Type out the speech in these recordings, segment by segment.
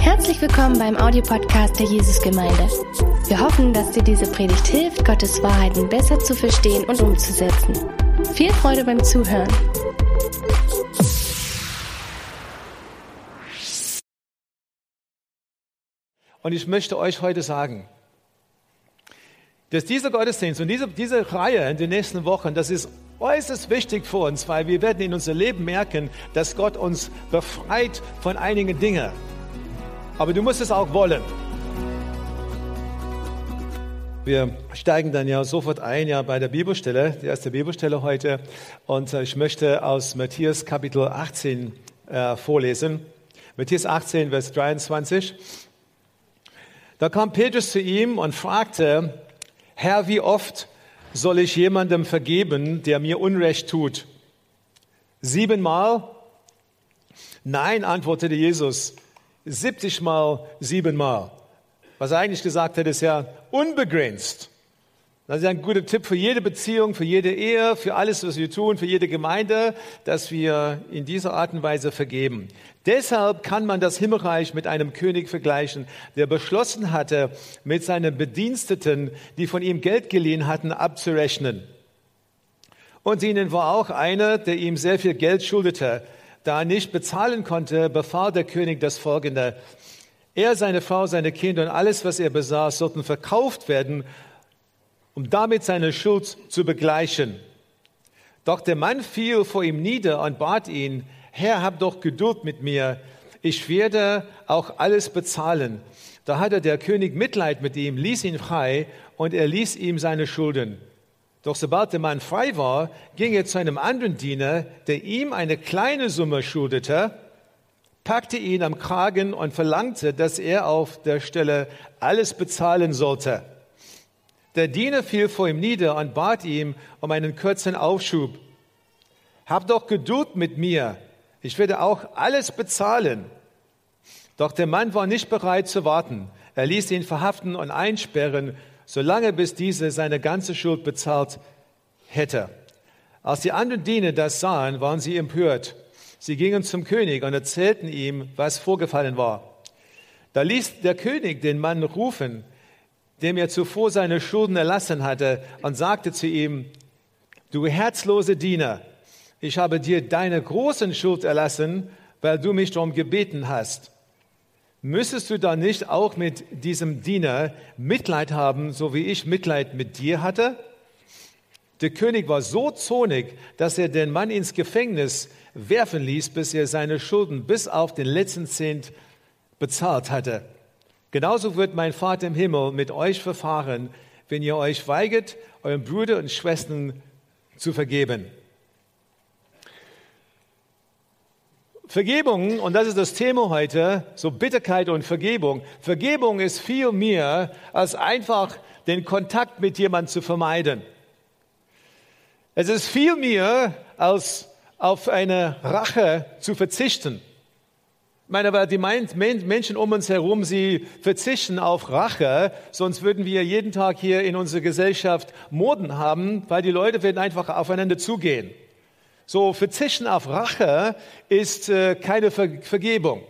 Herzlich willkommen beim Audiopodcast der Jesusgemeinde. Wir hoffen, dass dir diese Predigt hilft, Gottes Wahrheiten besser zu verstehen und umzusetzen. Viel Freude beim Zuhören. Und ich möchte euch heute sagen, dass dieser Gottesdienst und diese, diese Reihe in den nächsten Wochen, das ist äußerst wichtig für uns, weil wir werden in unser Leben merken, dass Gott uns befreit von einigen Dingen. Aber du musst es auch wollen. Wir steigen dann ja sofort ein ja bei der Bibelstelle, die erste Bibelstelle heute. Und äh, ich möchte aus Matthäus Kapitel 18 äh, vorlesen. Matthäus 18, Vers 23. Da kam Petrus zu ihm und fragte, Herr, wie oft soll ich jemandem vergeben, der mir Unrecht tut? Siebenmal? Nein, antwortete Jesus, 70 mal siebenmal. Was er eigentlich gesagt hat, ist ja unbegrenzt. Das ist ein guter Tipp für jede Beziehung, für jede Ehe, für alles, was wir tun, für jede Gemeinde, dass wir in dieser Art und Weise vergeben. Deshalb kann man das Himmelreich mit einem König vergleichen, der beschlossen hatte, mit seinen Bediensteten, die von ihm Geld geliehen hatten, abzurechnen. Und ihnen war auch einer, der ihm sehr viel Geld schuldete. Da er nicht bezahlen konnte, befahl der König das Folgende. Er, seine Frau, seine Kinder und alles, was er besaß, sollten verkauft werden, um damit seine Schuld zu begleichen. Doch der Mann fiel vor ihm nieder und bat ihn, Herr, hab doch Geduld mit mir, ich werde auch alles bezahlen. Da hatte der König Mitleid mit ihm, ließ ihn frei und er ließ ihm seine Schulden. Doch sobald der Mann frei war, ging er zu einem anderen Diener, der ihm eine kleine Summe schuldete, packte ihn am Kragen und verlangte, dass er auf der Stelle alles bezahlen sollte. Der Diener fiel vor ihm nieder und bat ihm um einen kurzen Aufschub. Hab doch Geduld mit mir, ich werde auch alles bezahlen. Doch der Mann war nicht bereit zu warten. Er ließ ihn verhaften und einsperren, solange bis diese seine ganze Schuld bezahlt hätte. Als die anderen Diener das sahen, waren sie empört. Sie gingen zum König und erzählten ihm, was vorgefallen war. Da ließ der König den Mann rufen, dem er zuvor seine Schulden erlassen hatte, und sagte zu ihm, du herzlose Diener, ich habe dir deine großen Schuld erlassen, weil du mich darum gebeten hast. Müsstest du dann nicht auch mit diesem Diener Mitleid haben, so wie ich Mitleid mit dir hatte? Der König war so zornig, dass er den Mann ins Gefängnis werfen ließ, bis er seine Schulden bis auf den letzten Cent bezahlt hatte. Genauso wird mein Vater im Himmel mit euch verfahren, wenn ihr euch weigert, euren Brüdern und Schwestern zu vergeben. Vergebung, und das ist das Thema heute, so Bitterkeit und Vergebung. Vergebung ist viel mehr als einfach den Kontakt mit jemandem zu vermeiden. Es ist viel mehr als auf eine Rache zu verzichten. Ich meine, weil die Menschen um uns herum, sie verzichten auf Rache, sonst würden wir jeden Tag hier in unserer Gesellschaft Morden haben, weil die Leute werden einfach aufeinander zugehen. So verzichten auf Rache ist äh, keine Ver Vergebung.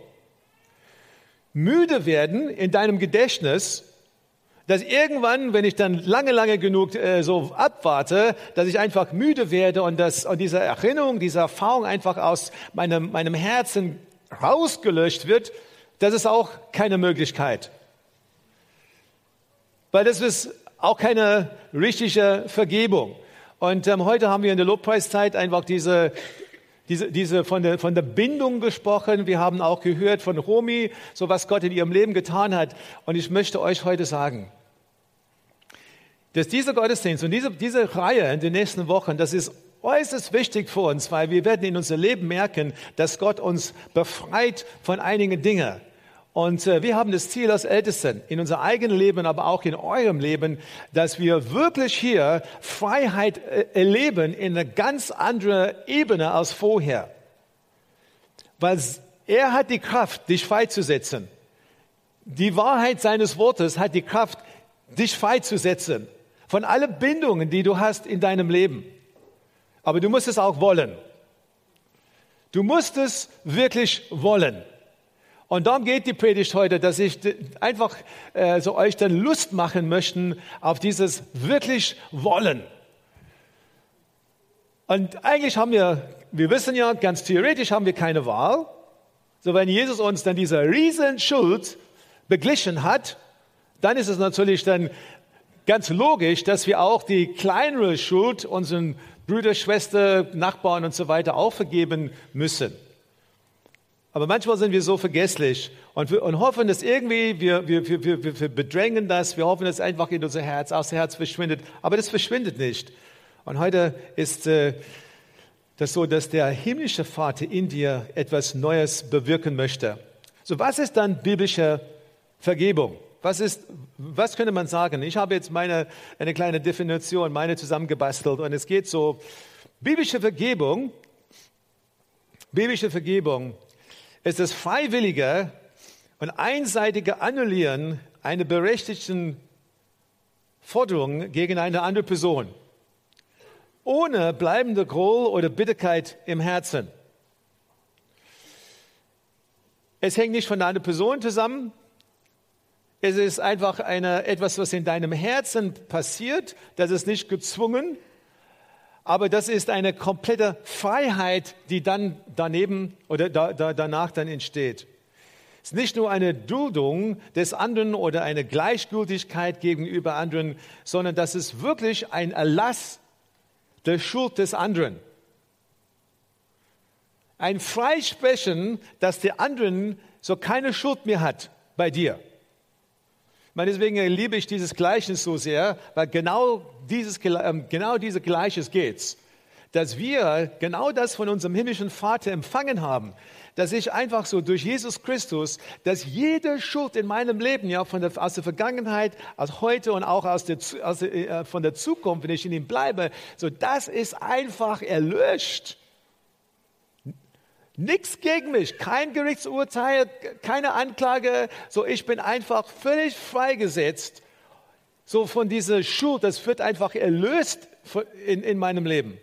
Müde werden in deinem Gedächtnis, dass irgendwann, wenn ich dann lange, lange genug äh, so abwarte, dass ich einfach müde werde und, das, und diese Erinnerung, diese Erfahrung einfach aus meinem, meinem Herzen rausgelöscht wird, das ist auch keine Möglichkeit. Weil das ist auch keine richtige Vergebung. Und ähm, heute haben wir in der Lobpreiszeit einfach diese, diese, diese von, der, von der Bindung gesprochen. Wir haben auch gehört von Romy, so was Gott in ihrem Leben getan hat. Und ich möchte euch heute sagen, dass dieser Gottesdienst und diese, diese Reihe in den nächsten Wochen, das ist äußerst wichtig für uns, weil wir werden in unserem Leben merken, dass Gott uns befreit von einigen Dingen. Und äh, wir haben das Ziel als Ältesten in unser eigenes Leben, aber auch in eurem Leben, dass wir wirklich hier Freiheit äh, erleben in einer ganz anderen Ebene als vorher. Weil er hat die Kraft, dich freizusetzen. Die Wahrheit seines Wortes hat die Kraft, dich freizusetzen von allen Bindungen, die du hast in deinem Leben. Aber du musst es auch wollen. Du musst es wirklich wollen. Und darum geht die Predigt heute, dass ich einfach äh, so euch dann Lust machen möchte auf dieses wirklich Wollen. Und eigentlich haben wir, wir wissen ja, ganz theoretisch haben wir keine Wahl. So, wenn Jesus uns dann diese riesen Schuld beglichen hat, dann ist es natürlich dann ganz logisch, dass wir auch die kleinere Schuld unseren Brüder, Schwester, Nachbarn und so weiter auch vergeben müssen. Aber manchmal sind wir so vergesslich und, wir, und hoffen, dass irgendwie, wir, wir, wir, wir, bedrängen das, wir hoffen, dass es einfach in unser Herz, aus dem Herz verschwindet. Aber das verschwindet nicht. Und heute ist äh, das so, dass der himmlische Vater in dir etwas Neues bewirken möchte. So, was ist dann biblische Vergebung? Was ist, was könnte man sagen? Ich habe jetzt meine, eine kleine Definition, meine zusammengebastelt und es geht so, biblische Vergebung, biblische Vergebung ist das freiwillige und einseitige Annullieren einer berechtigten Forderung gegen eine andere Person, ohne bleibende Groll oder Bitterkeit im Herzen. Es hängt nicht von einer Person zusammen, es ist einfach eine, etwas, was in deinem Herzen passiert. Das ist nicht gezwungen, aber das ist eine komplette Freiheit, die dann daneben oder da, da, danach dann entsteht. Es ist nicht nur eine Duldung des anderen oder eine Gleichgültigkeit gegenüber anderen, sondern das ist wirklich ein Erlass der Schuld des anderen. Ein Freisprechen, dass der anderen so keine Schuld mehr hat bei dir deswegen liebe ich dieses Gleichnis so sehr, weil genau dieses, ähm, genau diese Gleiches geht's. Dass wir genau das von unserem himmlischen Vater empfangen haben, dass ich einfach so durch Jesus Christus, dass jede Schuld in meinem Leben, ja, von der, aus der Vergangenheit, aus heute und auch aus der, aus der, äh, von der Zukunft, wenn ich in ihm bleibe, so das ist einfach erlöscht. Nichts gegen mich, kein Gerichtsurteil, keine Anklage. So, ich bin einfach völlig freigesetzt. So von dieser Schuld, das wird einfach erlöst in, in meinem Leben.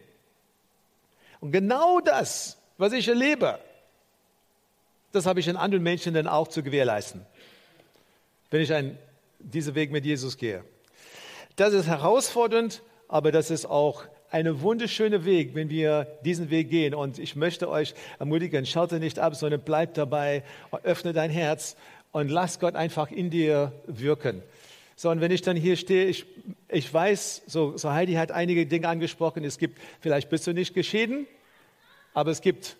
Und genau das, was ich erlebe, das habe ich den anderen Menschen dann auch zu gewährleisten, wenn ich einen, diesen Weg mit Jesus gehe. Das ist herausfordernd, aber das ist auch ein wunderschöner Weg, wenn wir diesen Weg gehen. Und ich möchte euch ermutigen, schalte nicht ab, sondern bleib dabei, öffne dein Herz und lass Gott einfach in dir wirken. So, und wenn ich dann hier stehe, ich, ich weiß, so, so Heidi hat einige Dinge angesprochen, es gibt, vielleicht bist du nicht geschieden, aber es gibt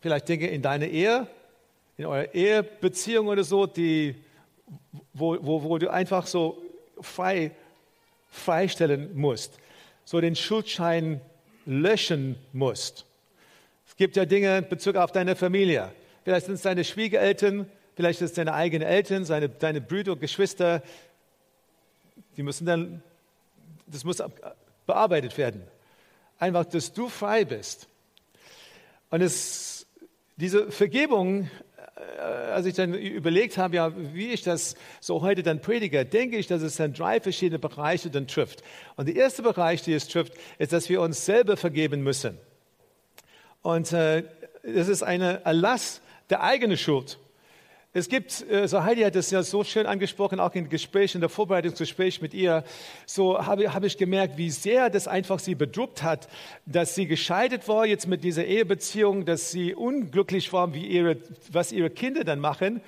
vielleicht Dinge in deiner Ehe, in eurer Ehebeziehung oder so, die, wo, wo, wo du einfach so frei, freistellen musst so den Schuldschein löschen musst. Es gibt ja Dinge in Bezug auf deine Familie. Vielleicht sind es deine Schwiegereltern, vielleicht sind es deine eigenen Eltern, seine, deine Brüder, Geschwister. Die müssen dann, das muss bearbeitet werden. Einfach, dass du frei bist. Und es, diese Vergebung als ich dann überlegt habe, ja, wie ich das so heute dann predige, denke ich, dass es dann drei verschiedene Bereiche dann trifft. Und der erste Bereich, der es trifft, ist, dass wir uns selber vergeben müssen. Und äh, das ist eine Erlass der eigenen Schuld. Es gibt, äh, so Heidi hat es ja so schön angesprochen, auch in Gesprächen, in der Vorbereitungsgespräch mit ihr, so habe, habe ich gemerkt, wie sehr das einfach sie bedrückt hat, dass sie gescheitert war jetzt mit dieser Ehebeziehung, dass sie unglücklich war, wie ihre, was ihre Kinder dann machen.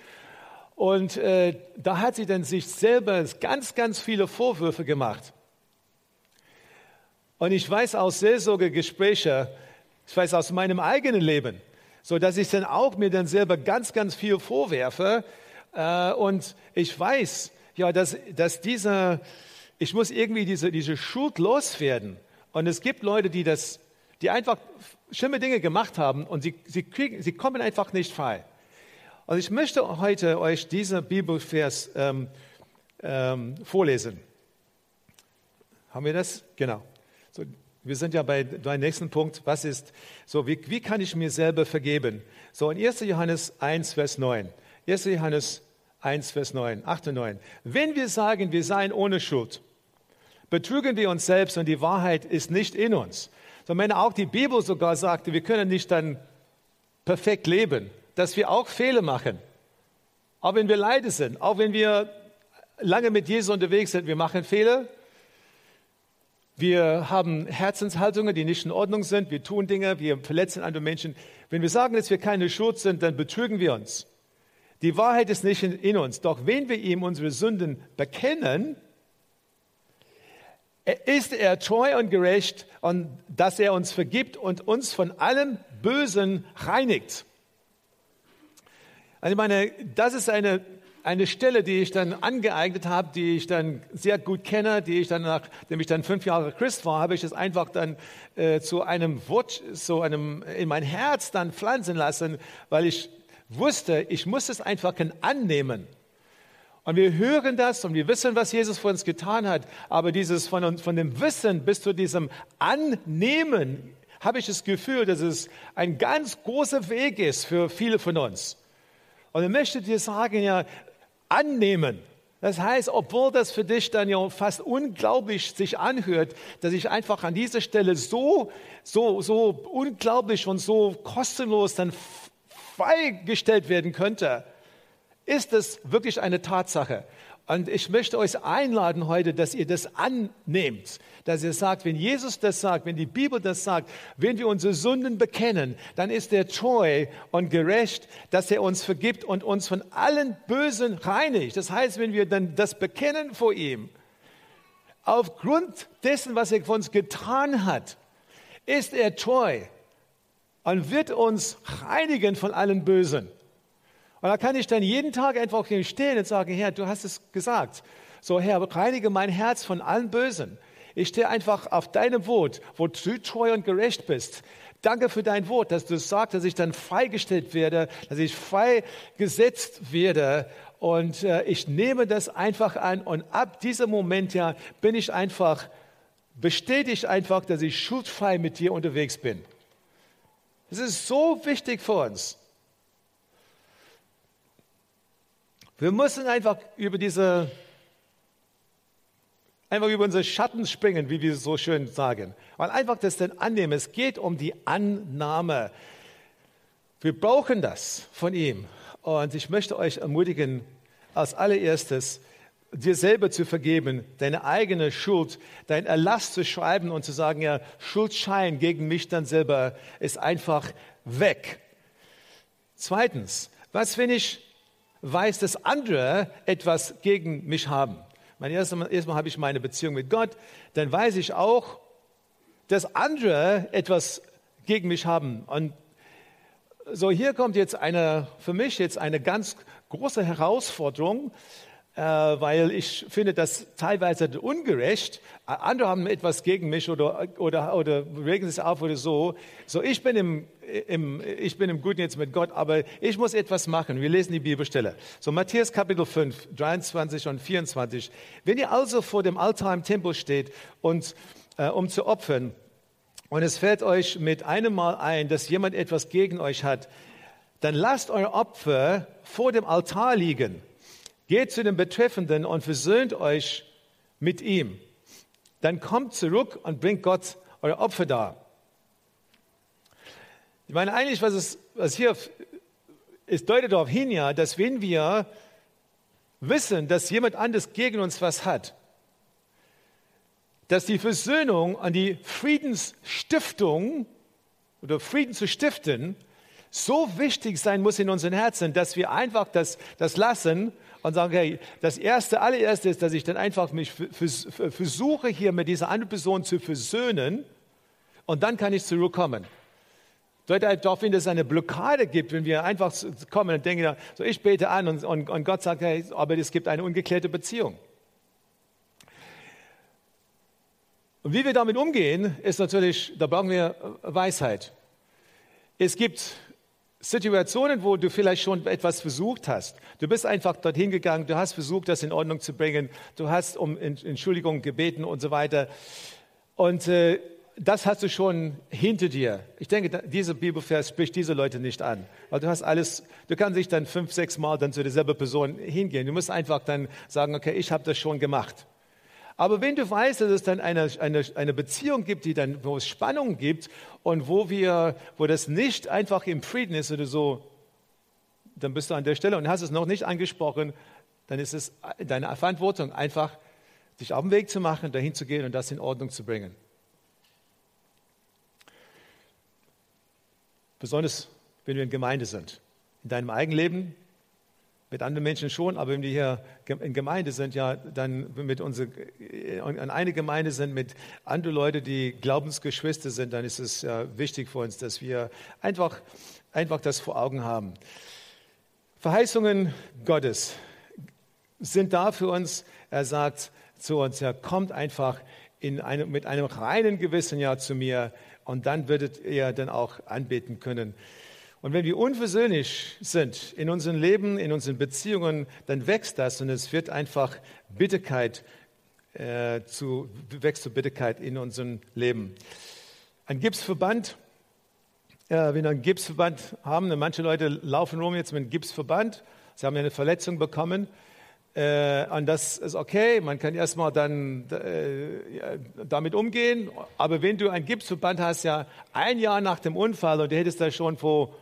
Und äh, da hat sie dann sich selber ganz, ganz viele Vorwürfe gemacht. Und ich weiß aus Seelsorgegesprächen, ich weiß aus meinem eigenen Leben, so dass ich dann auch mir dann selber ganz, ganz viel vorwerfe. Äh, und ich weiß, ja, dass, dass dieser, ich muss irgendwie diese, diese Schuld loswerden. Und es gibt Leute, die das, die einfach schlimme Dinge gemacht haben und sie, sie, kriegen, sie kommen einfach nicht frei. Und ich möchte heute euch diesen Bibelvers ähm, ähm, vorlesen. Haben wir das? Genau. Wir sind ja bei deinem nächsten Punkt. Was ist so? Wie, wie kann ich mir selber vergeben? So in 1. Johannes 1, Vers 9. 1. Johannes 1, Vers 9, 8 und 9. Wenn wir sagen, wir seien ohne Schuld, betrügen wir uns selbst und die Wahrheit ist nicht in uns. So, wenn auch die Bibel sogar sagte, wir können nicht dann perfekt leben, dass wir auch Fehler machen. Auch wenn wir leide sind, auch wenn wir lange mit Jesus unterwegs sind, wir machen Fehler. Wir haben Herzenshaltungen, die nicht in Ordnung sind. Wir tun Dinge, wir verletzen andere Menschen. Wenn wir sagen, dass wir keine Schuld sind, dann betrügen wir uns. Die Wahrheit ist nicht in, uns. Doch wenn wir ihm unsere Sünden bekennen, ist er treu und gerecht und dass er uns vergibt und uns von allem Bösen reinigt. Also ich meine, das ist eine, eine Stelle, die ich dann angeeignet habe, die ich dann sehr gut kenne, die ich dann, nachdem ich dann fünf Jahre Christ war, habe ich es einfach dann äh, zu einem Wort, so einem, in mein Herz dann pflanzen lassen, weil ich wusste, ich muss es einfach annehmen. Und wir hören das und wir wissen, was Jesus für uns getan hat. Aber dieses von, von dem Wissen bis zu diesem Annehmen habe ich das Gefühl, dass es ein ganz großer Weg ist für viele von uns. Und ich möchte dir sagen, ja, annehmen. Das heißt, obwohl das für dich dann ja fast unglaublich sich anhört, dass ich einfach an dieser Stelle so, so, so unglaublich und so kostenlos dann freigestellt werden könnte, ist es wirklich eine Tatsache. Und ich möchte euch einladen heute, dass ihr das annehmt, dass ihr sagt, wenn Jesus das sagt, wenn die Bibel das sagt, wenn wir unsere Sünden bekennen, dann ist er treu und gerecht, dass er uns vergibt und uns von allen Bösen reinigt. Das heißt, wenn wir dann das bekennen vor ihm, aufgrund dessen, was er für uns getan hat, ist er treu und wird uns reinigen von allen Bösen. Und da kann ich dann jeden Tag einfach stehen und sagen, Herr, du hast es gesagt. So, Herr, reinige mein Herz von allen Bösen. Ich stehe einfach auf deinem Wort, wo du treu und gerecht bist. Danke für dein Wort, dass du sagst, dass ich dann freigestellt werde, dass ich freigesetzt werde. Und äh, ich nehme das einfach an. Und ab diesem Moment ja bin ich einfach, bestätigt einfach, dass ich schuldfrei mit dir unterwegs bin. Es ist so wichtig für uns. Wir müssen einfach über diese, einfach über unsere Schatten springen, wie wir so schön sagen. Weil einfach das dann annehmen. Es geht um die Annahme. Wir brauchen das von ihm. Und ich möchte euch ermutigen, als allererstes, dir selber zu vergeben, deine eigene Schuld, dein Erlass zu schreiben und zu sagen, ja, Schuldschein gegen mich dann selber ist einfach weg. Zweitens, was, wenn ich weiß, dass andere etwas gegen mich haben. Meine, erstmal, erstmal habe ich meine Beziehung mit Gott, dann weiß ich auch, dass andere etwas gegen mich haben. Und so hier kommt jetzt eine, für mich jetzt eine ganz große Herausforderung, weil ich finde das teilweise ungerecht. Andere haben etwas gegen mich oder, oder, oder regen sich auf oder so. So, ich bin im, im, ich bin im Guten jetzt mit Gott, aber ich muss etwas machen. Wir lesen die Bibelstelle. So, Matthäus Kapitel 5, 23 und 24. Wenn ihr also vor dem Altar im Tempel steht und, äh, um zu opfern, und es fällt euch mit einem Mal ein, dass jemand etwas gegen euch hat, dann lasst euer Opfer vor dem Altar liegen Geht zu dem Betreffenden und versöhnt euch mit ihm. Dann kommt zurück und bringt Gott euer Opfer dar. Ich meine, eigentlich, was, es, was hier es deutet darauf hin, ja, dass wenn wir wissen, dass jemand anderes gegen uns was hat, dass die Versöhnung an die Friedensstiftung oder Frieden zu stiften so wichtig sein muss in unseren Herzen, dass wir einfach das, das lassen und sagen, hey, das erste, allererste ist, dass ich dann einfach mich versuche, hier mit dieser anderen Person zu versöhnen und dann kann ich zurückkommen. Deutet darauf hin, dass es eine Blockade gibt, wenn wir einfach kommen und denken, so ich bete an und, und, und Gott sagt, hey, aber es gibt eine ungeklärte Beziehung. Und wie wir damit umgehen, ist natürlich, da brauchen wir Weisheit. Es gibt Situationen, wo du vielleicht schon etwas versucht hast. Du bist einfach dorthin gegangen, du hast versucht, das in Ordnung zu bringen, du hast um Entschuldigung gebeten und so weiter. Und äh, das hast du schon hinter dir. Ich denke, dieser Bibelvers spricht diese Leute nicht an. Weil du hast alles, du kannst dich dann fünf, sechs Mal dann zu derselben Person hingehen. Du musst einfach dann sagen, okay, ich habe das schon gemacht. Aber wenn du weißt, dass es dann eine, eine, eine Beziehung gibt, die dann, wo es Spannung gibt und wo wir, wo das nicht einfach im Frieden ist oder so, dann bist du an der Stelle und hast es noch nicht angesprochen, dann ist es deine Verantwortung, einfach dich auf den Weg zu machen, dahin zu gehen und das in Ordnung zu bringen. Besonders, wenn wir in Gemeinde sind. In deinem eigenen Leben, mit anderen Menschen schon, aber wenn wir hier in Gemeinde sind, ja, dann mit unserer, an eine Gemeinde sind mit anderen Leuten, die Glaubensgeschwister sind, dann ist es ja wichtig für uns, dass wir einfach, einfach das vor Augen haben. Verheißungen Gottes sind da für uns. Er sagt zu uns, ja, kommt einfach in einem, mit einem reinen Gewissen ja zu mir und dann werdet ihr dann auch anbeten können. Und wenn wir unversöhnlich sind in unserem Leben, in unseren Beziehungen, dann wächst das und es wird einfach Bitterkeit äh, zu, wächst zu Bitterkeit in unserem Leben. Ein Gipsverband, äh, wenn wir einen Gipsverband haben, manche Leute laufen rum jetzt mit einem Gipsverband, sie haben eine Verletzung bekommen, äh, und das ist okay, man kann erstmal dann äh, ja, damit umgehen. Aber wenn du ein Gipsverband hast, ja ein Jahr nach dem Unfall und du hättest das schon vor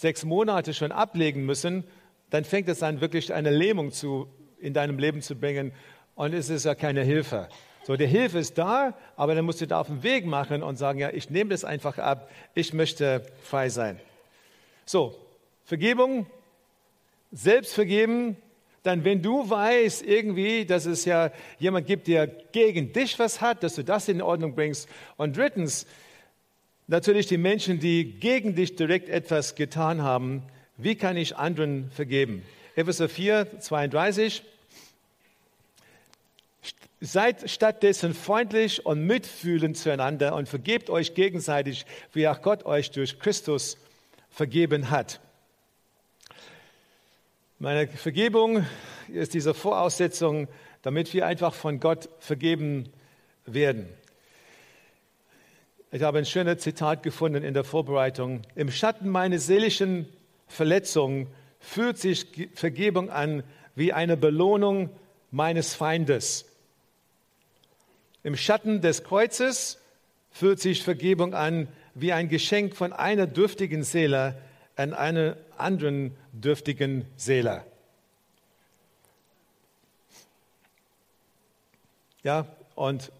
sechs Monate schon ablegen müssen, dann fängt es an, wirklich eine Lähmung zu, in deinem Leben zu bringen und es ist ja keine Hilfe. So, die Hilfe ist da, aber dann musst du da auf den Weg machen und sagen, ja, ich nehme das einfach ab, ich möchte frei sein. So, Vergebung, selbst vergeben, dann wenn du weißt irgendwie, dass es ja jemand gibt, der gegen dich was hat, dass du das in Ordnung bringst. Und drittens, natürlich die Menschen, die gegen dich direkt etwas getan haben. Wie kann ich anderen vergeben? Epheser 4, 32. Seid stattdessen freundlich und mitfühlend zueinander und vergebt euch gegenseitig, wie auch Gott euch durch Christus vergeben hat. Meine Vergebung ist diese Voraussetzung, damit wir einfach von Gott vergeben werden. Ich habe ein schönes Zitat gefunden in der Vorbereitung. Im Schatten meiner seelischen Verletzung fühlt sich Vergebung an wie eine Belohnung meines Feindes. Im Schatten des Kreuzes fühlt sich Vergebung an wie ein Geschenk von einer dürftigen Seele an einer anderen dürftigen Seele. Ja, und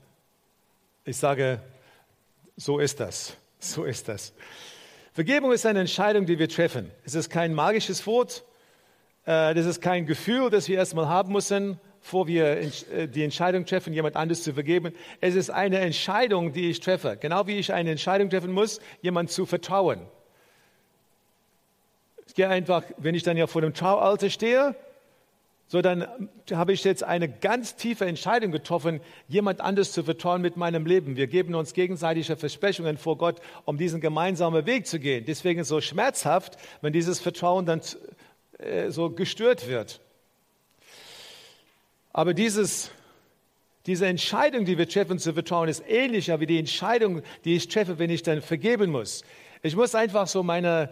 ich sage, so ist das. So ist das. Vergebung ist eine Entscheidung, die wir treffen. Es ist kein magisches Wort. Äh, das ist kein Gefühl, das wir erstmal haben müssen, bevor wir äh, die Entscheidung treffen, jemand anderes zu vergeben. Es ist eine Entscheidung, die ich treffe. Genau wie ich eine Entscheidung treffen muss, jemand zu vertrauen. Ich gehe einfach, wenn ich dann ja vor dem Traualter stehe, so dann habe ich jetzt eine ganz tiefe Entscheidung getroffen, jemand anders zu vertrauen mit meinem Leben. Wir geben uns gegenseitige Versprechungen vor Gott, um diesen gemeinsamen Weg zu gehen. Deswegen ist es so schmerzhaft, wenn dieses Vertrauen dann äh, so gestört wird. Aber dieses, diese Entscheidung, die wir treffen zu vertrauen, ist ähnlicher wie die Entscheidung, die ich treffe, wenn ich dann vergeben muss. Ich muss einfach so meine,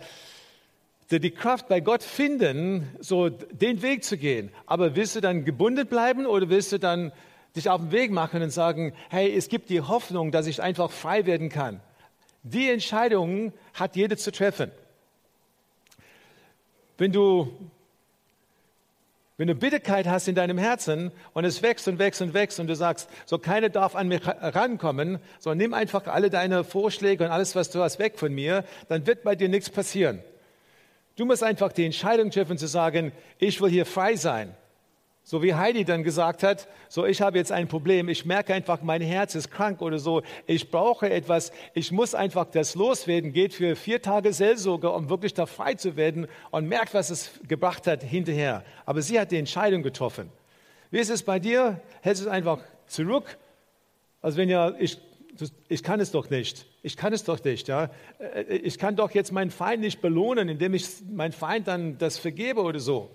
die Kraft bei Gott finden, so den Weg zu gehen. Aber willst du dann gebunden bleiben oder willst du dann dich auf den Weg machen und sagen, hey, es gibt die Hoffnung, dass ich einfach frei werden kann? Die Entscheidung hat jeder zu treffen. Wenn du, wenn du Bitterkeit hast in deinem Herzen und es wächst und wächst und wächst und du sagst, so keiner darf an mich rankommen, so nimm einfach alle deine Vorschläge und alles, was du hast, weg von mir, dann wird bei dir nichts passieren. Du musst einfach die Entscheidung treffen zu sagen, ich will hier frei sein. So wie Heidi dann gesagt hat, so ich habe jetzt ein Problem, ich merke einfach, mein Herz ist krank oder so, ich brauche etwas, ich muss einfach das loswerden, geht für vier Tage Seelsorge, um wirklich da frei zu werden und merkt, was es gebracht hat hinterher. Aber sie hat die Entscheidung getroffen. Wie ist es bei dir? Hältst du es einfach zurück? Also wenn ja, ich ich kann es doch nicht. Ich kann es doch nicht. Ja? Äh, ich kann doch jetzt meinen Feind nicht belohnen, indem ich meinen Feind dann das vergebe oder so.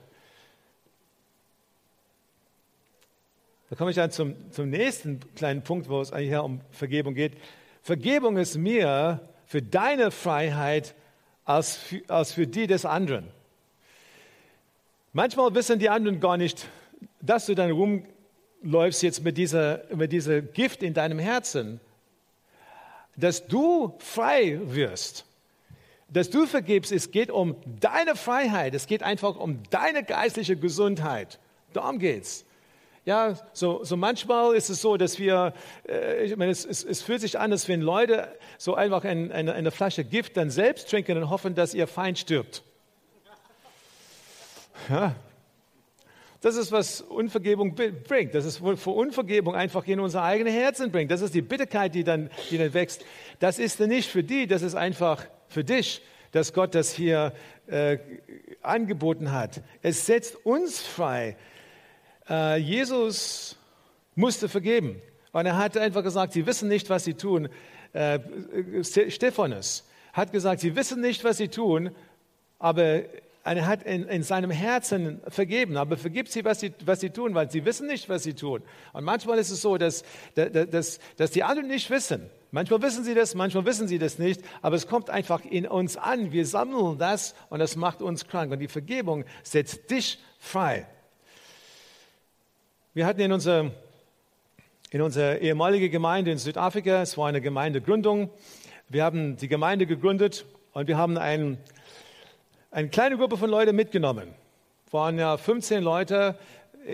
Da komme ich dann zum, zum nächsten kleinen Punkt, wo es eigentlich um Vergebung geht. Vergebung ist mir für deine Freiheit als für, als für die des anderen. Manchmal wissen die anderen gar nicht, dass du dann rumläufst jetzt mit dieser, mit dieser Gift in deinem Herzen dass du frei wirst, dass du vergibst, es geht um deine Freiheit, es geht einfach um deine geistliche Gesundheit. Darum geht's. Ja, so, so manchmal ist es so, dass wir, äh, ich meine, es, es, es fühlt sich an, als wenn Leute so einfach ein, eine, eine Flasche Gift dann selbst trinken und hoffen, dass ihr Feind stirbt. Ja, das ist, was Unvergebung bringt. Das ist für Unvergebung einfach in unser eigenes Herzen bringt. Das ist die Bitterkeit, die dann, die dann wächst. Das ist nicht für die, das ist einfach für dich, dass Gott das hier äh, angeboten hat. Es setzt uns frei. Äh, Jesus musste vergeben. Und er hat einfach gesagt, sie wissen nicht, was sie tun. Äh, Stephanus hat gesagt, sie wissen nicht, was sie tun, aber er hat in, in, seinem Herzen vergeben, aber vergibt sie was, sie, was sie tun, weil sie wissen nicht, was sie tun. Und manchmal ist es so, dass, dass, dass die anderen nicht wissen. Manchmal wissen sie das, manchmal wissen sie das nicht, aber es kommt einfach in uns an. Wir sammeln das und das macht uns krank. Und die Vergebung setzt dich frei. Wir hatten in unserer, in unserer ehemaligen Gemeinde in Südafrika, es war eine Gemeindegründung, wir haben die Gemeinde gegründet und wir haben einen eine kleine Gruppe von Leuten mitgenommen. Waren ja 15 Leute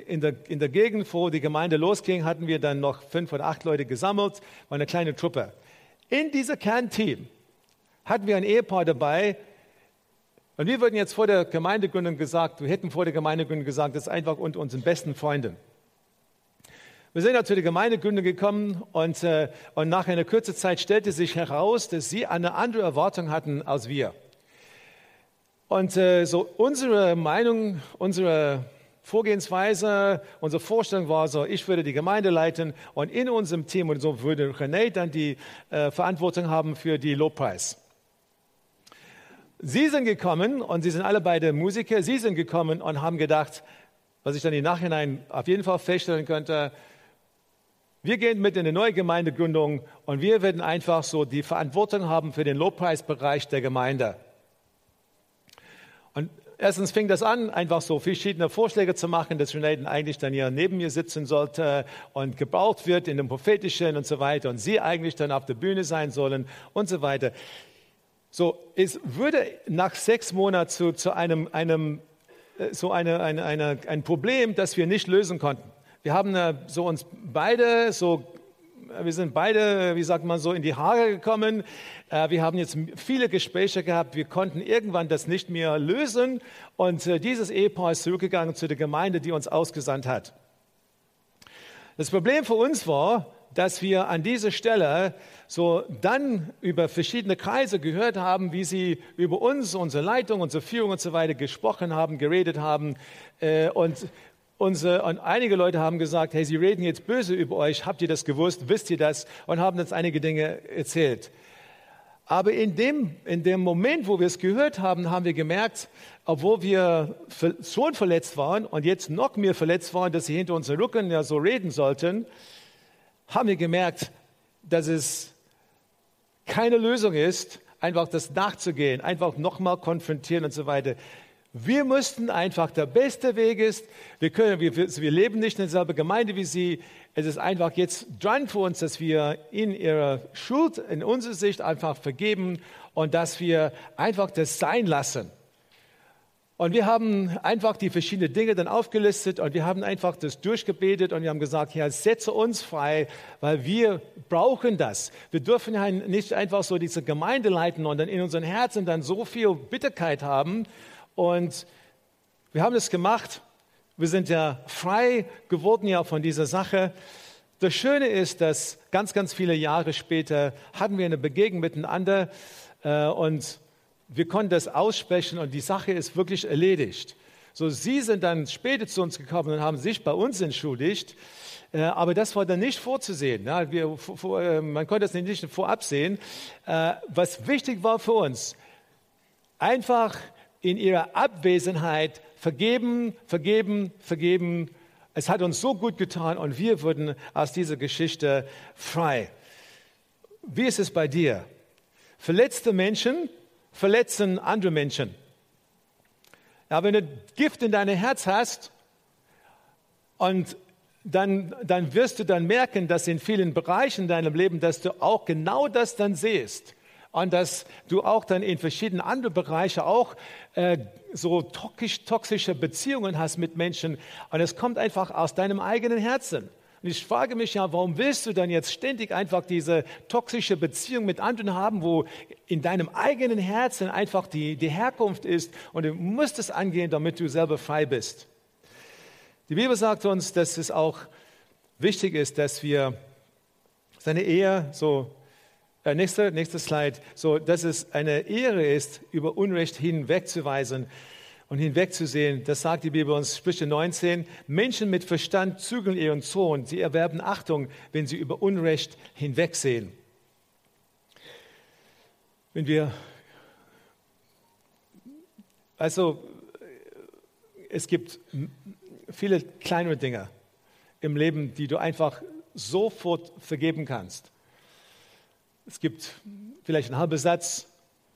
in der, in der Gegend, wo die Gemeinde losging, hatten wir dann noch fünf oder acht Leute gesammelt, war eine kleine Truppe. In dieser Kernteam hatten wir ein Ehepaar dabei, und wir würden jetzt vor der Gemeindegründung gesagt, wir hätten vor der Gemeindegründung gesagt, das ist einfach unter unseren besten Freunden. Wir sind ja zu der Gemeindegründung gekommen und, äh, und nach einer kurzen Zeit stellte sich heraus, dass sie eine andere Erwartung hatten als wir. Und äh, so unsere Meinung, unsere Vorgehensweise, unsere Vorstellung war so, ich würde die Gemeinde leiten und in unserem Team und so würde René dann die äh, Verantwortung haben für die Lobpreis. Sie sind gekommen und sie sind alle beide Musiker, sie sind gekommen und haben gedacht, was ich dann im Nachhinein auf jeden Fall feststellen könnte, wir gehen mit in eine neue Gemeindegründung und wir werden einfach so die Verantwortung haben für den Lobpreisbereich der Gemeinde. Und erstens fing das an, einfach so verschiedene Vorschläge zu machen, dass Junaiden eigentlich dann hier neben mir sitzen sollte und gebraucht wird in dem Prophetischen und so weiter und sie eigentlich dann auf der Bühne sein sollen und so weiter. So, es würde nach sechs Monaten zu, zu einem, einem äh, so eine, eine, eine, ein Problem, das wir nicht lösen konnten. Wir haben äh, so uns beide so wir sind beide, wie sagt man so, in die Haare gekommen. Äh, wir haben jetzt viele Gespräche gehabt. Wir konnten irgendwann das nicht mehr lösen. Und äh, dieses Ehepaar ist zurückgegangen zu der Gemeinde, die uns ausgesandt hat. Das Problem für uns war, dass wir an dieser Stelle so dann über verschiedene Kreise gehört haben, wie sie über uns, unsere Leitung, unsere Führung und so weiter gesprochen haben, geredet haben. Äh, und Unsere, und einige Leute haben gesagt, hey, sie reden jetzt böse über euch, habt ihr das gewusst, wisst ihr das? Und haben uns einige Dinge erzählt. Aber in dem, in dem Moment, wo wir es gehört haben, haben wir gemerkt, obwohl wir schon verletzt waren und jetzt noch mehr verletzt waren, dass sie hinter unseren Rücken ja so reden sollten, haben wir gemerkt, dass es keine Lösung ist, einfach das nachzugehen, einfach nochmal konfrontieren und so weiter. Wir müssten einfach, der beste Weg ist, wir, können, wir, wir leben nicht in derselben Gemeinde wie Sie. Es ist einfach jetzt dran für uns, dass wir in ihrer Schuld, in unserer Sicht einfach vergeben und dass wir einfach das sein lassen. Und wir haben einfach die verschiedenen Dinge dann aufgelistet und wir haben einfach das durchgebetet und wir haben gesagt, Herr, setze uns frei, weil wir brauchen das. Wir dürfen nicht einfach so diese Gemeinde leiten und dann in unseren Herzen dann so viel Bitterkeit haben, und wir haben es gemacht. Wir sind ja frei geworden ja von dieser Sache. Das Schöne ist, dass ganz, ganz viele Jahre später hatten wir eine Begegnung miteinander äh, und wir konnten das aussprechen und die Sache ist wirklich erledigt. So, sie sind dann später zu uns gekommen und haben sich bei uns entschuldigt, äh, aber das war dann nicht vorzusehen. Ja, wir, vor, äh, man konnte das nicht vorab sehen. Äh, was wichtig war für uns, einfach in ihrer Abwesenheit vergeben, vergeben, vergeben. Es hat uns so gut getan und wir wurden aus dieser Geschichte frei. Wie ist es bei dir? Verletzte Menschen verletzen andere Menschen. Ja, wenn du Gift in deinem Herz hast und dann, dann wirst du dann merken, dass in vielen Bereichen deinem Leben, dass du auch genau das dann siehst. Und dass du auch dann in verschiedenen anderen Bereichen auch äh, so toxisch, toxische Beziehungen hast mit Menschen. Und es kommt einfach aus deinem eigenen Herzen. Und ich frage mich ja, warum willst du dann jetzt ständig einfach diese toxische Beziehung mit anderen haben, wo in deinem eigenen Herzen einfach die, die Herkunft ist und du musst es angehen, damit du selber frei bist. Die Bibel sagt uns, dass es auch wichtig ist, dass wir seine Ehe so äh, nächste, nächste Slide, so dass es eine Ehre ist, über Unrecht hinwegzuweisen und hinwegzusehen. Das sagt die Bibel uns, Sprüche 19. Menschen mit Verstand zügeln ihren Zorn. Sie erwerben Achtung, wenn sie über Unrecht hinwegsehen. Wenn wir, also, es gibt viele kleinere Dinge im Leben, die du einfach sofort vergeben kannst. Es gibt vielleicht einen halben Satz,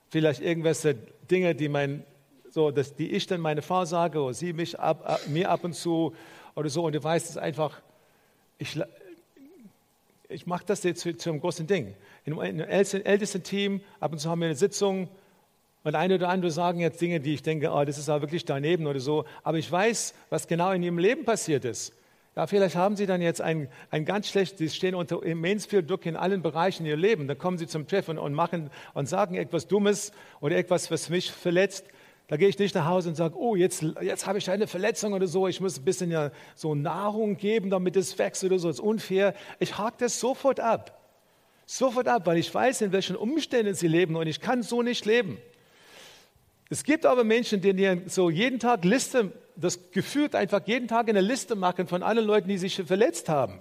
vielleicht irgendwelche Dinge, die mein so, dass die ich dann meine Frau sage oder sie mich ab, ab, mir ab und zu oder so und du weißt es einfach, ich, ich mache das jetzt zu, zu, einem großen Ding. In einem ältesten Team, ab und zu haben wir eine Sitzung und eine oder andere sagen jetzt Dinge, die ich denke, oh, das ist aber wirklich daneben oder so, aber ich weiß, was genau in ihrem Leben passiert ist. Ja, vielleicht haben Sie dann jetzt ein, ein ganz schlechtes, Sie stehen unter immense viel Druck in allen Bereichen Ihr Leben. Dann kommen Sie zum Treffen und machen und sagen etwas Dummes oder etwas, was mich verletzt. Da gehe ich nicht nach Hause und sage, oh, jetzt, jetzt habe ich eine Verletzung oder so, ich muss ein bisschen ja so Nahrung geben, damit es wächst oder so, das ist unfair. Ich hake das sofort ab. Sofort ab, weil ich weiß, in welchen Umständen sie leben und ich kann so nicht leben. Es gibt aber Menschen, die so jeden Tag Liste, das gefühlt einfach jeden Tag eine Liste machen von allen Leuten, die sich verletzt haben.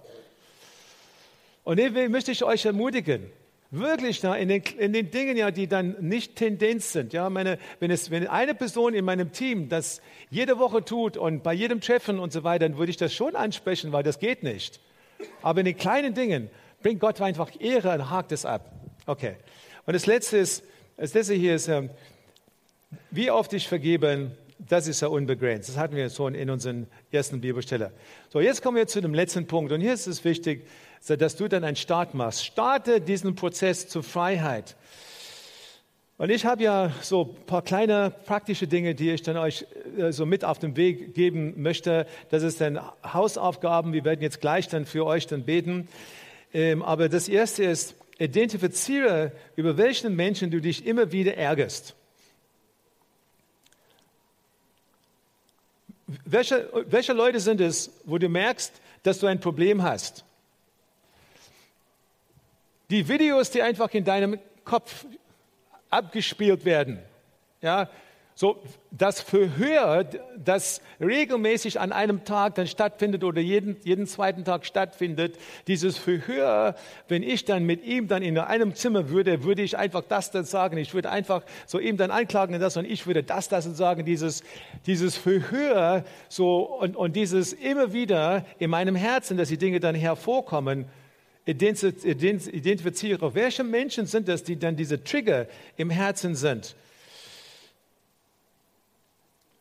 Und deswegen möchte ich euch ermutigen, wirklich da in den, in den Dingen, ja, die dann nicht Tendenz sind. Ja, meine, wenn es, wenn eine Person in meinem Team das jede Woche tut und bei jedem Treffen und so weiter, dann würde ich das schon ansprechen, weil das geht nicht. Aber in den kleinen Dingen bringt Gott einfach Ehre und hakt es ab. Okay. Und das letzte ist, das letzte hier ist, ähm, wie oft ich vergeben, das ist ja unbegrenzt. Das hatten wir schon in unseren ersten Bibelstelle. So, jetzt kommen wir zu dem letzten Punkt. Und hier ist es wichtig, dass du dann einen Start machst. Starte diesen Prozess zur Freiheit. Und ich habe ja so ein paar kleine praktische Dinge, die ich dann euch äh, so mit auf den Weg geben möchte. Das ist dann Hausaufgaben. Wir werden jetzt gleich dann für euch dann beten. Ähm, aber das erste ist, identifiziere, über welchen Menschen du dich immer wieder ärgerst. Welche, welche Leute sind es, wo du merkst, dass du ein Problem hast? Die Videos, die einfach in deinem Kopf abgespielt werden. Ja, so das Verhör, das regelmäßig an einem Tag dann stattfindet oder jeden, jeden zweiten Tag stattfindet, dieses Verhör, wenn ich dann mit ihm dann in einem Zimmer würde, würde ich einfach das dann sagen. Ich würde einfach so ihm dann anklagen das und ich würde das, das und sagen. Dieses, dieses Verhör so und, und dieses immer wieder in meinem Herzen, dass die Dinge dann hervorkommen, identifiziere, welche Menschen sind das, die dann diese Trigger im Herzen sind.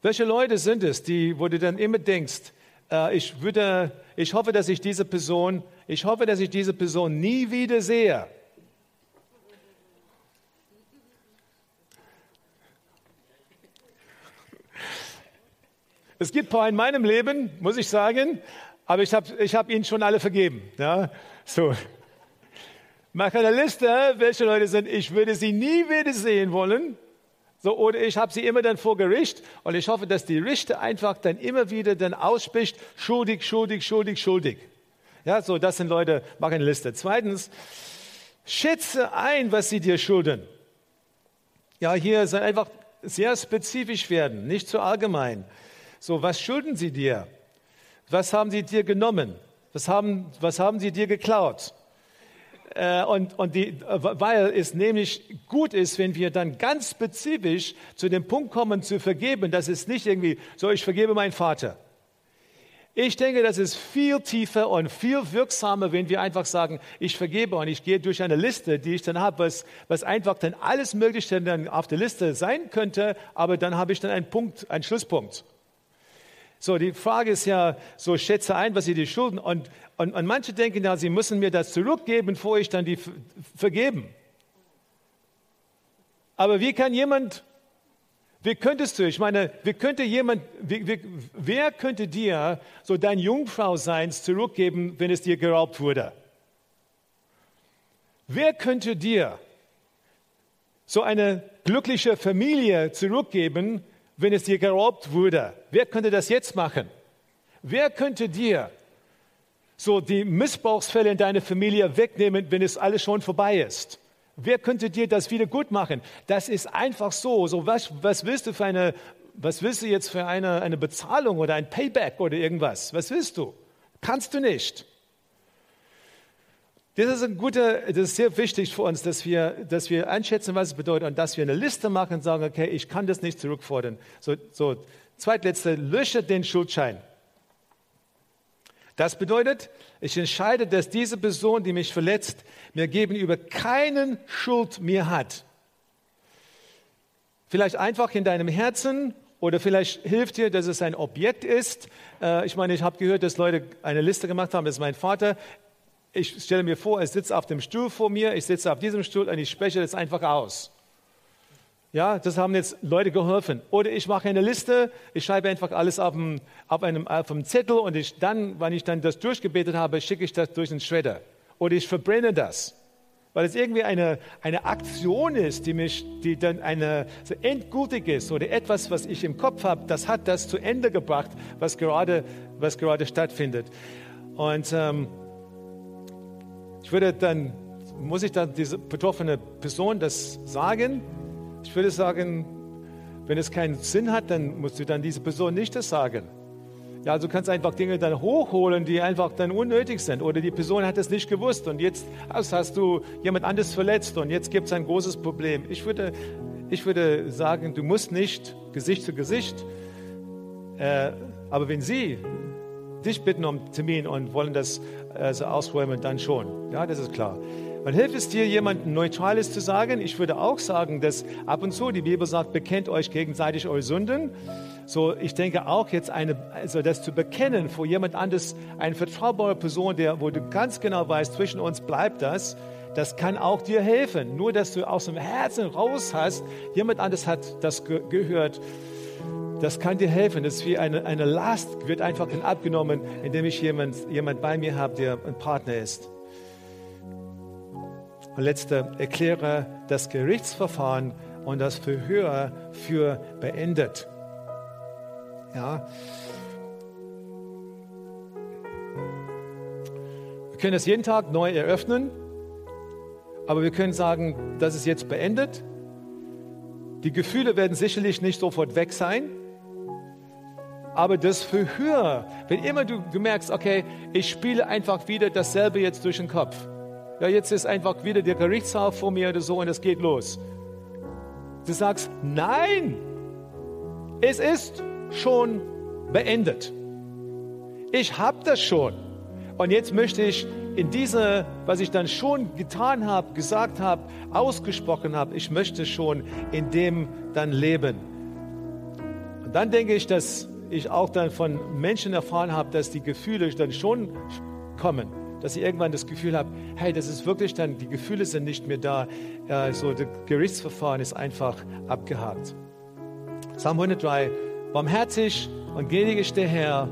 Welche Leute sind es, die, wo du dann immer denkst, äh, ich würde, ich hoffe, dass ich diese Person, ich hoffe, dass ich diese Person nie wieder sehe. Es gibt ein paar in meinem Leben, muss ich sagen, aber ich habe ich hab ihnen schon alle vergeben. Ja? So. Mach eine Liste, welche Leute sind, ich würde sie nie wieder sehen wollen. So, oder ich habe sie immer dann vor Gericht und ich hoffe, dass die Richter einfach dann immer wieder dann ausspricht, schuldig, schuldig, schuldig, schuldig. Ja, so, das sind Leute, mach eine Liste. Zweitens, schätze ein, was sie dir schulden. Ja, hier soll einfach sehr spezifisch werden, nicht zu allgemein. So, was schulden sie dir? Was haben sie dir genommen? Was haben, was haben sie dir geklaut? Äh, und, und die, weil es nämlich gut ist, wenn wir dann ganz spezifisch zu dem Punkt kommen, zu vergeben, dass es nicht irgendwie, so ich vergebe meinen Vater. Ich denke, das ist viel tiefer und viel wirksamer, wenn wir einfach sagen, ich vergebe und ich gehe durch eine Liste, die ich dann habe, was, was einfach dann alles Mögliche dann auf der Liste sein könnte, aber dann habe ich dann einen Punkt, einen Schlusspunkt. So, die Frage ist ja, so schätze ein, was sie dir schulden. Und, und, und manche denken ja, sie müssen mir das zurückgeben, bevor ich dann die vergeben. Aber wie kann jemand, wie könntest du, ich meine, wie könnte jemand, wie, wie, wer könnte dir so dein Jungfrauseins zurückgeben, wenn es dir geraubt wurde? Wer könnte dir so eine glückliche Familie zurückgeben, wenn es dir geraubt wurde? Wer könnte das jetzt machen? Wer könnte dir so die Missbrauchsfälle in deiner Familie wegnehmen, wenn es alles schon vorbei ist? Wer könnte dir das wieder gut machen? Das ist einfach so. So was, was willst du für eine, was willst du jetzt für eine, eine Bezahlung oder ein Payback oder irgendwas? Was willst du? Kannst du nicht. Das ist, ein guter, das ist sehr wichtig für uns, dass wir, dass wir einschätzen, was es bedeutet und dass wir eine Liste machen und sagen, okay, ich kann das nicht zurückfordern. So, so zweitletzte, lösche den Schuldschein. Das bedeutet, ich entscheide, dass diese Person, die mich verletzt, mir gegenüber keinen Schuld mehr hat. Vielleicht einfach in deinem Herzen oder vielleicht hilft dir, dass es ein Objekt ist. Äh, ich meine, ich habe gehört, dass Leute eine Liste gemacht haben. Das ist mein Vater ich stelle mir vor, er sitzt auf dem Stuhl vor mir, ich sitze auf diesem Stuhl und ich spreche das einfach aus. Ja, das haben jetzt Leute geholfen. Oder ich mache eine Liste, ich schreibe einfach alles auf einem, auf einem, auf einem Zettel und ich dann, wenn ich dann das durchgebetet habe, schicke ich das durch den Schredder. Oder ich verbrenne das. Weil es irgendwie eine, eine Aktion ist, die mich, die dann eine, so endgültig ist oder etwas, was ich im Kopf habe, das hat das zu Ende gebracht, was gerade, was gerade stattfindet. Und ähm, ich würde dann, muss ich dann diese betroffene Person das sagen? Ich würde sagen, wenn es keinen Sinn hat, dann musst du dann diese Person nicht das sagen. Ja, also du kannst einfach Dinge dann hochholen, die einfach dann unnötig sind. Oder die Person hat es nicht gewusst und jetzt hast du jemand anderes verletzt und jetzt gibt es ein großes Problem. Ich würde, ich würde sagen, du musst nicht Gesicht zu Gesicht, äh, aber wenn sie dich bitten um Termin und wollen das äh, so ausräumen, dann schon. Ja, das ist klar. Und hilft es dir, jemandem Neutrales zu sagen? Ich würde auch sagen, dass ab und zu die Bibel sagt, bekennt euch gegenseitig eure Sünden. So, ich denke auch jetzt eine, also das zu bekennen vor jemand anderes, eine vertraubare Person, der, wo du ganz genau weißt, zwischen uns bleibt das, das kann auch dir helfen. Nur, dass du aus dem Herzen raus hast, jemand anderes hat das ge gehört das kann dir helfen. Das ist wie eine, eine Last, wird einfach abgenommen, indem ich jemand, jemand bei mir habe, der ein Partner ist. Und letzte, erkläre das Gerichtsverfahren und das Verhör für beendet. Ja. Wir können es jeden Tag neu eröffnen, aber wir können sagen, das ist jetzt beendet. Die Gefühle werden sicherlich nicht sofort weg sein, aber das Verhör, wenn immer du, du merkst, okay, ich spiele einfach wieder dasselbe jetzt durch den Kopf. Ja, jetzt ist einfach wieder der Gerichtssaal vor mir oder so und es geht los. Du sagst, nein, es ist schon beendet. Ich habe das schon. Und jetzt möchte ich in diese, was ich dann schon getan habe, gesagt habe, ausgesprochen habe, ich möchte schon in dem dann leben. Und dann denke ich, dass ich auch dann von Menschen erfahren habe, dass die Gefühle dann schon kommen, dass ich irgendwann das Gefühl habe, hey, das ist wirklich dann, die Gefühle sind nicht mehr da, äh, so das Gerichtsverfahren ist einfach abgehakt. Psalm 103, barmherzig und gnädig ist der Herr,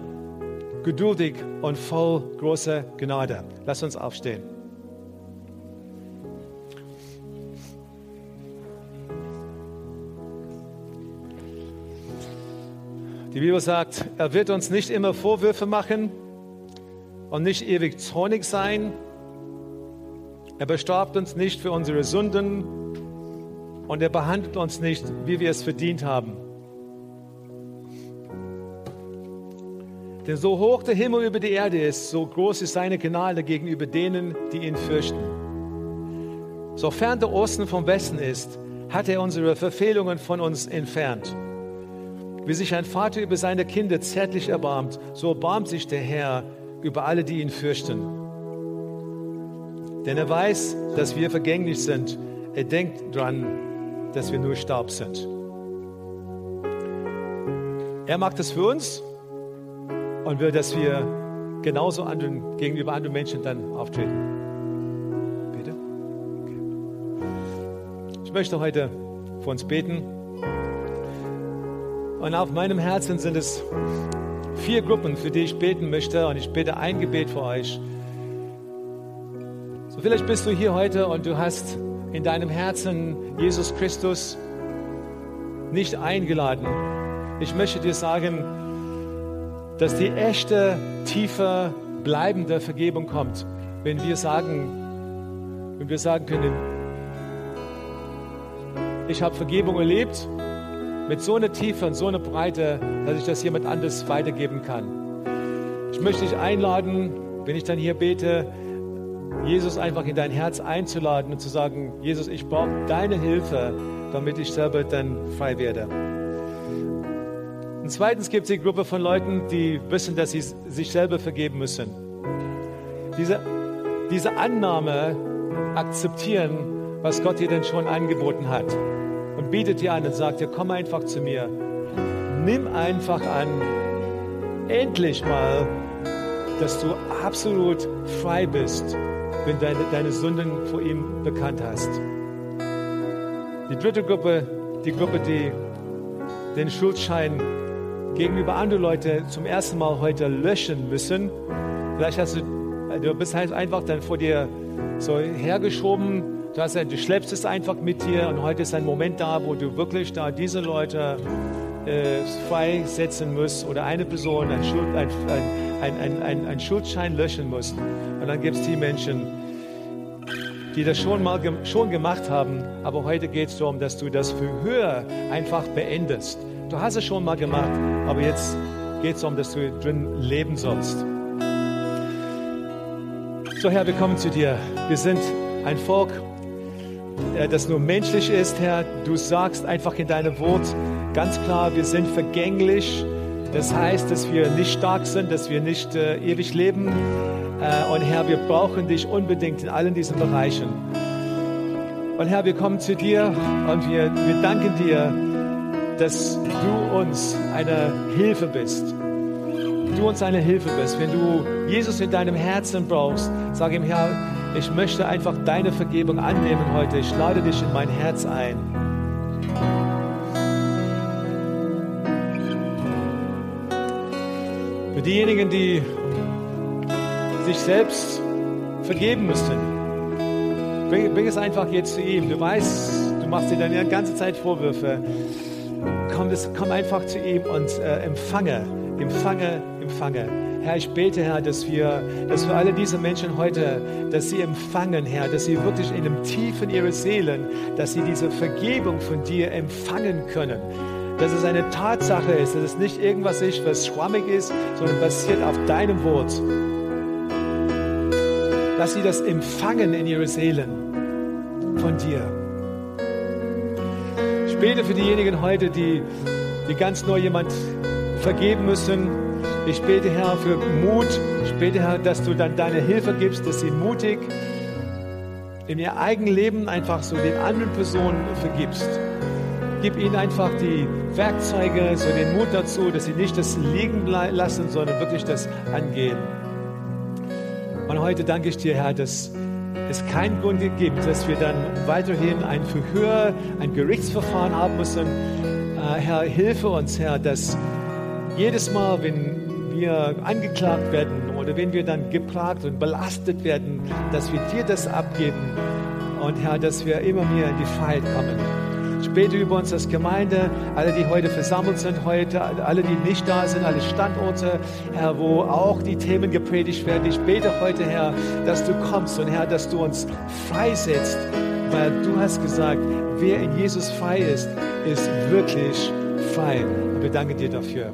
geduldig und voll großer Gnade. Lass uns aufstehen. Die Bibel sagt, er wird uns nicht immer Vorwürfe machen und nicht ewig zornig sein. Er bestraft uns nicht für unsere Sünden und er behandelt uns nicht, wie wir es verdient haben. Denn so hoch der Himmel über die Erde ist, so groß ist seine Gnade gegenüber denen, die ihn fürchten. Sofern der Osten vom Westen ist, hat er unsere Verfehlungen von uns entfernt. Wie sich ein Vater über seine Kinder zärtlich erbarmt, so erbarmt sich der Herr über alle, die ihn fürchten. Denn er weiß, dass wir vergänglich sind. Er denkt daran, dass wir nur Staub sind. Er macht es für uns und will, dass wir genauso anderen, gegenüber anderen Menschen dann auftreten. Bitte? Okay. Ich möchte heute für uns beten. Und auf meinem Herzen sind es vier Gruppen, für die ich beten möchte. Und ich bete ein Gebet für euch. So vielleicht bist du hier heute und du hast in deinem Herzen Jesus Christus nicht eingeladen. Ich möchte dir sagen, dass die echte, tiefe, bleibende Vergebung kommt, wenn wir sagen, wenn wir sagen können, ich habe Vergebung erlebt mit so einer Tiefe und so einer Breite, dass ich das jemand anderes weitergeben kann. Ich möchte dich einladen, wenn ich dann hier bete, Jesus einfach in dein Herz einzuladen und zu sagen, Jesus, ich brauche deine Hilfe, damit ich selber dann frei werde. Und zweitens gibt es die Gruppe von Leuten, die wissen, dass sie sich selber vergeben müssen. Diese, diese Annahme akzeptieren, was Gott dir denn schon angeboten hat. Und bietet dir an und sagt dir, komm einfach zu mir. Nimm einfach an, endlich mal, dass du absolut frei bist, wenn deine, deine Sünden vor ihm bekannt hast. Die dritte Gruppe, die Gruppe, die den Schuldschein gegenüber anderen Leuten zum ersten Mal heute löschen müssen. Vielleicht hast du, du bist halt einfach dann vor dir so hergeschoben. Du, hast, du schleppst es einfach mit dir und heute ist ein Moment da, wo du wirklich da diese Leute äh, freisetzen musst oder eine Person einen, Schuld, ein, ein, ein, ein, Schuldschein löschen muss. Und dann gibt es die Menschen, die das schon mal schon gemacht haben, aber heute geht es darum, dass du das für höher einfach beendest. Du hast es schon mal gemacht, aber jetzt geht es darum, dass du drin leben sollst. So, Herr, wir kommen zu dir. Wir sind ein Volk, das nur menschlich ist, Herr. Du sagst einfach in deinem Wort ganz klar, wir sind vergänglich. Das heißt, dass wir nicht stark sind, dass wir nicht äh, ewig leben. Äh, und Herr, wir brauchen dich unbedingt in allen diesen Bereichen. Und Herr, wir kommen zu dir und wir, wir danken dir, dass du uns eine Hilfe bist. Du uns eine Hilfe bist. Wenn du Jesus in deinem Herzen brauchst, sag ihm, Herr, ich möchte einfach deine Vergebung annehmen heute. Ich lade dich in mein Herz ein. Für diejenigen, die sich selbst vergeben müssen, bring, bring es einfach jetzt zu ihm. Du weißt, du machst dir die ganze Zeit Vorwürfe komm, das, komm einfach zu ihm und äh, empfange, empfange, empfange. Herr, ich bete, Herr, dass wir, dass für alle diese Menschen heute, dass sie empfangen, Herr, dass sie wirklich in dem Tiefen ihrer Seelen, dass sie diese Vergebung von dir empfangen können. Dass es eine Tatsache ist, dass es nicht irgendwas ist, was schwammig ist, sondern basiert auf deinem Wort. Dass sie das empfangen in ihre Seelen von dir bete für diejenigen heute, die, die ganz neu jemand vergeben müssen. Ich bete, Herr, für Mut. Ich bete, Herr, dass du dann deine Hilfe gibst, dass sie mutig in ihr eigenes Leben einfach so den anderen Personen vergibst. Gib ihnen einfach die Werkzeuge, so den Mut dazu, dass sie nicht das liegen lassen, sondern wirklich das angehen. Und heute danke ich dir, Herr, dass es keinen Grund gibt, dass wir dann weiterhin ein Verhör, ein Gerichtsverfahren haben müssen. Äh, Herr, hilfe uns, Herr, dass jedes Mal, wenn wir angeklagt werden oder wenn wir dann geplagt und belastet werden, dass wir dir das abgeben und Herr, dass wir immer mehr in die Freiheit kommen. Ich bete über uns als Gemeinde, alle, die heute versammelt sind, heute, alle, die nicht da sind, alle Standorte, Herr, wo auch die Themen gepredigt werden. Ich bete heute, Herr, dass du kommst und Herr, dass du uns freisetzt, weil du hast gesagt, wer in Jesus frei ist, ist wirklich frei. Und wir danken dir dafür.